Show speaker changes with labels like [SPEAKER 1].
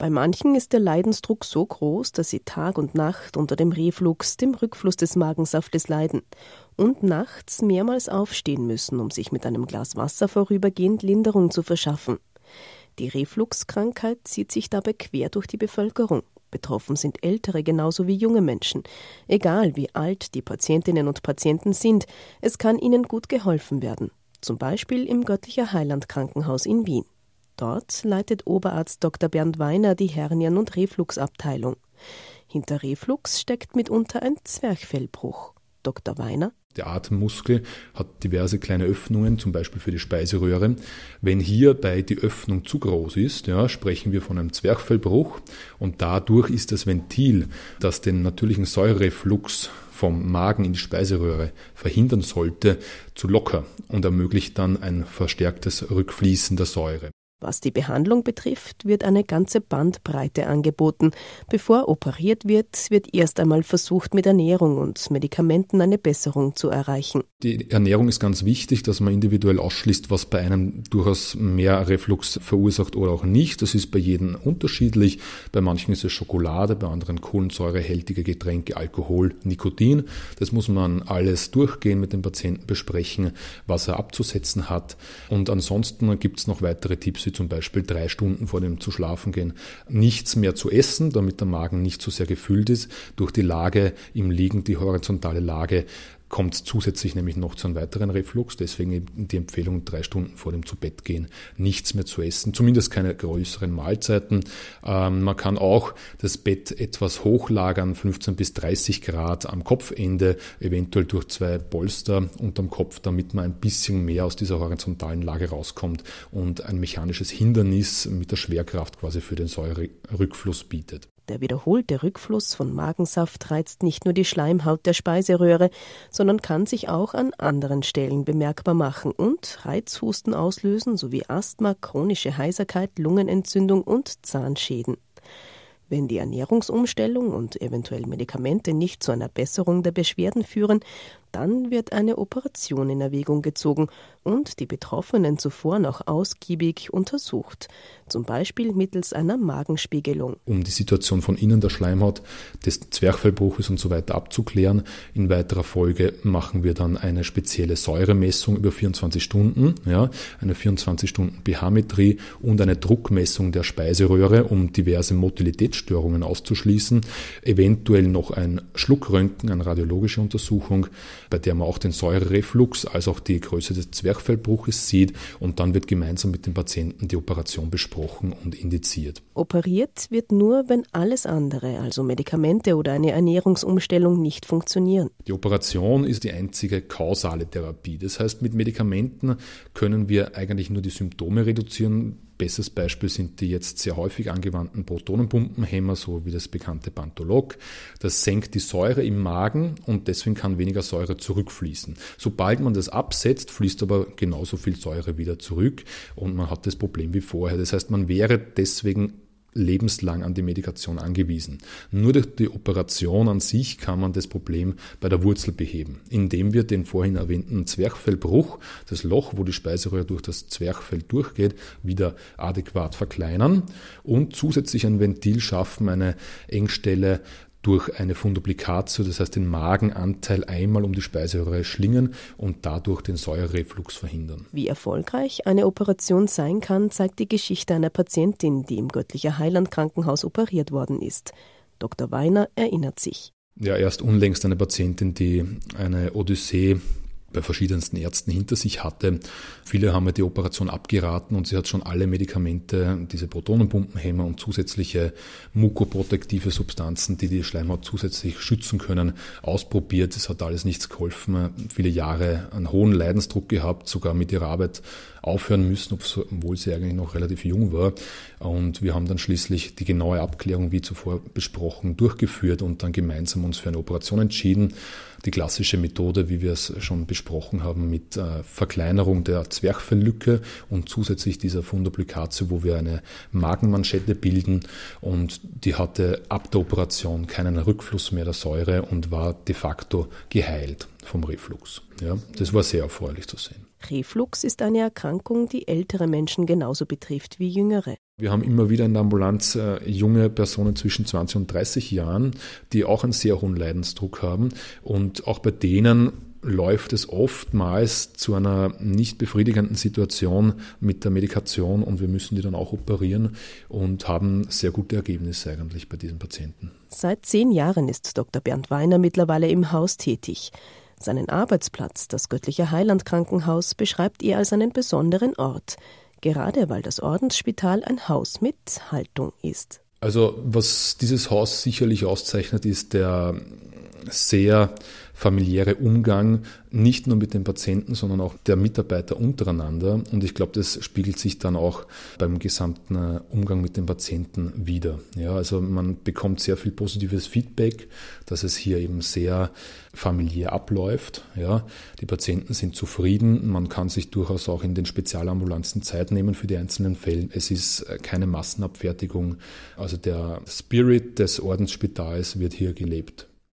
[SPEAKER 1] Bei manchen ist der Leidensdruck so groß, dass sie Tag und Nacht unter dem Reflux, dem Rückfluss des Magensaftes leiden und nachts mehrmals aufstehen müssen, um sich mit einem Glas Wasser vorübergehend Linderung zu verschaffen. Die Refluxkrankheit zieht sich dabei quer durch die Bevölkerung. Betroffen sind ältere genauso wie junge Menschen. Egal wie alt die Patientinnen und Patienten sind, es kann ihnen gut geholfen werden. Zum Beispiel im Göttlicher Heiland Krankenhaus in Wien. Dort leitet Oberarzt Dr. Bernd Weiner die Hernien- und Refluxabteilung. Hinter Reflux steckt mitunter ein Zwerchfellbruch. Dr. Weiner
[SPEAKER 2] der Atemmuskel hat diverse kleine Öffnungen, zum Beispiel für die Speiseröhre. Wenn hierbei die Öffnung zu groß ist, ja, sprechen wir von einem Zwerchfellbruch und dadurch ist das Ventil, das den natürlichen Säureflux vom Magen in die Speiseröhre verhindern sollte, zu locker und ermöglicht dann ein verstärktes Rückfließen der Säure.
[SPEAKER 1] Was die Behandlung betrifft, wird eine ganze Bandbreite angeboten. Bevor operiert wird, wird erst einmal versucht, mit Ernährung und Medikamenten eine Besserung zu erreichen.
[SPEAKER 2] Die Ernährung ist ganz wichtig, dass man individuell ausschließt, was bei einem durchaus mehr Reflux verursacht oder auch nicht. Das ist bei jedem unterschiedlich. Bei manchen ist es Schokolade, bei anderen kohlensäurehältige Getränke, Alkohol, Nikotin. Das muss man alles durchgehen mit dem Patienten besprechen, was er abzusetzen hat. Und ansonsten gibt es noch weitere Tipps Sie zum Beispiel drei Stunden vor dem zu schlafen gehen nichts mehr zu essen, damit der Magen nicht so sehr gefüllt ist. Durch die Lage im Liegen, die horizontale Lage, kommt zusätzlich nämlich noch zu einem weiteren Reflux. Deswegen die Empfehlung, drei Stunden vor dem Zubettgehen nichts mehr zu essen, zumindest keine größeren Mahlzeiten. Ähm, man kann auch das Bett etwas hochlagern, 15 bis 30 Grad am Kopfende, eventuell durch zwei Polster unterm Kopf, damit man ein bisschen mehr aus dieser horizontalen Lage rauskommt und ein mechanisches Hindernis mit der Schwerkraft quasi für den Säurerückfluss bietet.
[SPEAKER 1] Der wiederholte Rückfluss von Magensaft reizt nicht nur die Schleimhaut der Speiseröhre, sondern kann sich auch an anderen Stellen bemerkbar machen und Reizhusten auslösen sowie Asthma, chronische Heiserkeit, Lungenentzündung und Zahnschäden. Wenn die Ernährungsumstellung und eventuell Medikamente nicht zu einer Besserung der Beschwerden führen, dann wird eine Operation in Erwägung gezogen und die Betroffenen zuvor noch ausgiebig untersucht, zum Beispiel mittels einer Magenspiegelung.
[SPEAKER 2] Um die Situation von innen der Schleimhaut, des Zwerchfellbruches und so weiter abzuklären. In weiterer Folge machen wir dann eine spezielle Säuremessung über 24 Stunden, ja, eine 24 Stunden pH-Metrie und eine Druckmessung der Speiseröhre, um diverse Motilitätsstörungen auszuschließen. Eventuell noch ein Schluckröntgen, eine radiologische Untersuchung bei der man auch den Säurereflux als auch die Größe des Zwerchfellbruches sieht und dann wird gemeinsam mit dem Patienten die Operation besprochen und indiziert.
[SPEAKER 1] Operiert wird nur, wenn alles andere, also Medikamente oder eine Ernährungsumstellung nicht funktionieren.
[SPEAKER 2] Die Operation ist die einzige kausale Therapie. Das heißt, mit Medikamenten können wir eigentlich nur die Symptome reduzieren, Bestes Beispiel sind die jetzt sehr häufig angewandten Protonenpumpenhämmer, so wie das bekannte Pantolog. Das senkt die Säure im Magen und deswegen kann weniger Säure zurückfließen. Sobald man das absetzt, fließt aber genauso viel Säure wieder zurück und man hat das Problem wie vorher. Das heißt, man wäre deswegen lebenslang an die Medikation angewiesen. Nur durch die Operation an sich kann man das Problem bei der Wurzel beheben, indem wir den vorhin erwähnten Zwerchfellbruch, das Loch, wo die Speiseröhre durch das Zwerchfell durchgeht, wieder adäquat verkleinern und zusätzlich ein Ventil schaffen, eine Engstelle durch eine Funduplicatio, das heißt den Magenanteil einmal um die Speiseröhre schlingen und dadurch den Säurereflux verhindern.
[SPEAKER 1] Wie erfolgreich eine Operation sein kann, zeigt die Geschichte einer Patientin, die im Göttlicher Heiland Krankenhaus operiert worden ist. Dr. Weiner erinnert sich.
[SPEAKER 2] Ja, erst unlängst eine Patientin, die eine Odyssee bei verschiedensten Ärzten hinter sich hatte. Viele haben mir die Operation abgeraten und sie hat schon alle Medikamente, diese Protonenpumpenhämmer und zusätzliche mukoprotektive Substanzen, die die Schleimhaut zusätzlich schützen können, ausprobiert. Es hat alles nichts geholfen. Viele Jahre einen hohen Leidensdruck gehabt, sogar mit ihrer Arbeit aufhören müssen, obwohl sie eigentlich noch relativ jung war. Und wir haben dann schließlich die genaue Abklärung, wie zuvor besprochen, durchgeführt und dann gemeinsam uns für eine Operation entschieden. Die klassische Methode, wie wir es schon besprochen haben, mit äh, Verkleinerung der Zwerchfelllücke und zusätzlich dieser Funduplicatio, wo wir eine Magenmanschette bilden. Und die hatte ab der Operation keinen Rückfluss mehr der Säure und war de facto geheilt vom Reflux. Ja, das war sehr erfreulich zu sehen.
[SPEAKER 1] Reflux ist eine Erkrankung, die ältere Menschen genauso betrifft wie jüngere.
[SPEAKER 2] Wir haben immer wieder in der Ambulanz äh, junge Personen zwischen 20 und 30 Jahren, die auch einen sehr hohen Leidensdruck haben. Und auch bei denen läuft es oftmals zu einer nicht befriedigenden Situation mit der Medikation und wir müssen die dann auch operieren und haben sehr gute Ergebnisse eigentlich bei diesen Patienten.
[SPEAKER 1] Seit zehn Jahren ist Dr. Bernd Weiner mittlerweile im Haus tätig. Seinen Arbeitsplatz, das Göttliche Heiland Krankenhaus, beschreibt er als einen besonderen Ort, gerade weil das Ordensspital ein Haus mit Haltung ist.
[SPEAKER 2] Also was dieses Haus sicherlich auszeichnet, ist der sehr familiäre Umgang nicht nur mit den Patienten, sondern auch der Mitarbeiter untereinander. Und ich glaube, das spiegelt sich dann auch beim gesamten äh, Umgang mit den Patienten wieder. Ja, also man bekommt sehr viel positives Feedback, dass es hier eben sehr familiär abläuft. Ja, die Patienten sind zufrieden. Man kann sich durchaus auch in den Spezialambulanzen Zeit nehmen für die einzelnen Fälle. Es ist äh, keine Massenabfertigung. Also der Spirit des Ordensspitals wird hier gelebt.